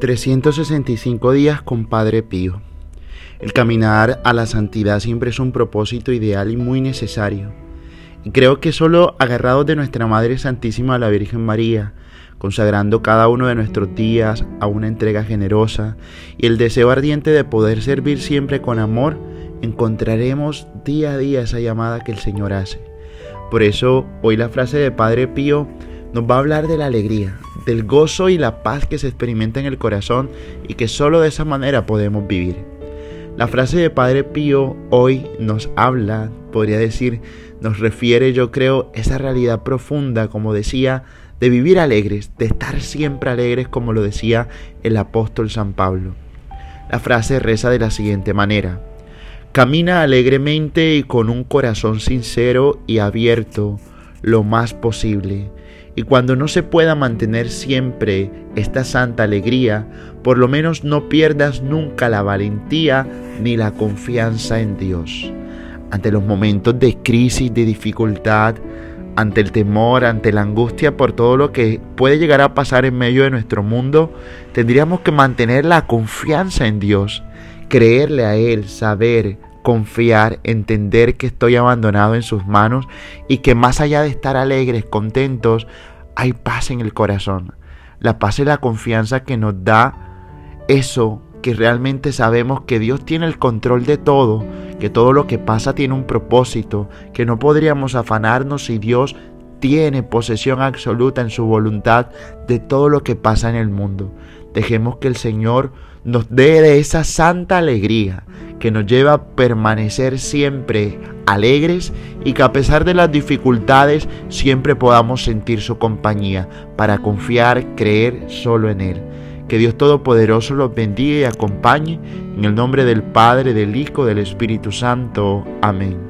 365 días con Padre Pío. El caminar a la santidad siempre es un propósito ideal y muy necesario. Y creo que solo agarrados de nuestra Madre Santísima la Virgen María, consagrando cada uno de nuestros días a una entrega generosa y el deseo ardiente de poder servir siempre con amor, encontraremos día a día esa llamada que el Señor hace. Por eso hoy la frase de Padre Pío nos va a hablar de la alegría, del gozo y la paz que se experimenta en el corazón y que solo de esa manera podemos vivir. La frase de Padre Pío hoy nos habla, podría decir, nos refiere yo creo esa realidad profunda, como decía, de vivir alegres, de estar siempre alegres como lo decía el apóstol San Pablo. La frase reza de la siguiente manera, Camina alegremente y con un corazón sincero y abierto lo más posible y cuando no se pueda mantener siempre esta santa alegría, por lo menos no pierdas nunca la valentía ni la confianza en Dios. Ante los momentos de crisis, de dificultad, ante el temor, ante la angustia por todo lo que puede llegar a pasar en medio de nuestro mundo, tendríamos que mantener la confianza en Dios, creerle a Él, saber, confiar, entender que estoy abandonado en sus manos y que más allá de estar alegres, contentos, hay paz en el corazón. La paz es la confianza que nos da eso que realmente sabemos que Dios tiene el control de todo, que todo lo que pasa tiene un propósito, que no podríamos afanarnos si Dios tiene posesión absoluta en su voluntad de todo lo que pasa en el mundo. Dejemos que el Señor nos dé de esa santa alegría que nos lleva a permanecer siempre alegres y que a pesar de las dificultades siempre podamos sentir su compañía para confiar, creer solo en Él. Que Dios Todopoderoso los bendiga y acompañe en el nombre del Padre, del Hijo, del Espíritu Santo. Amén.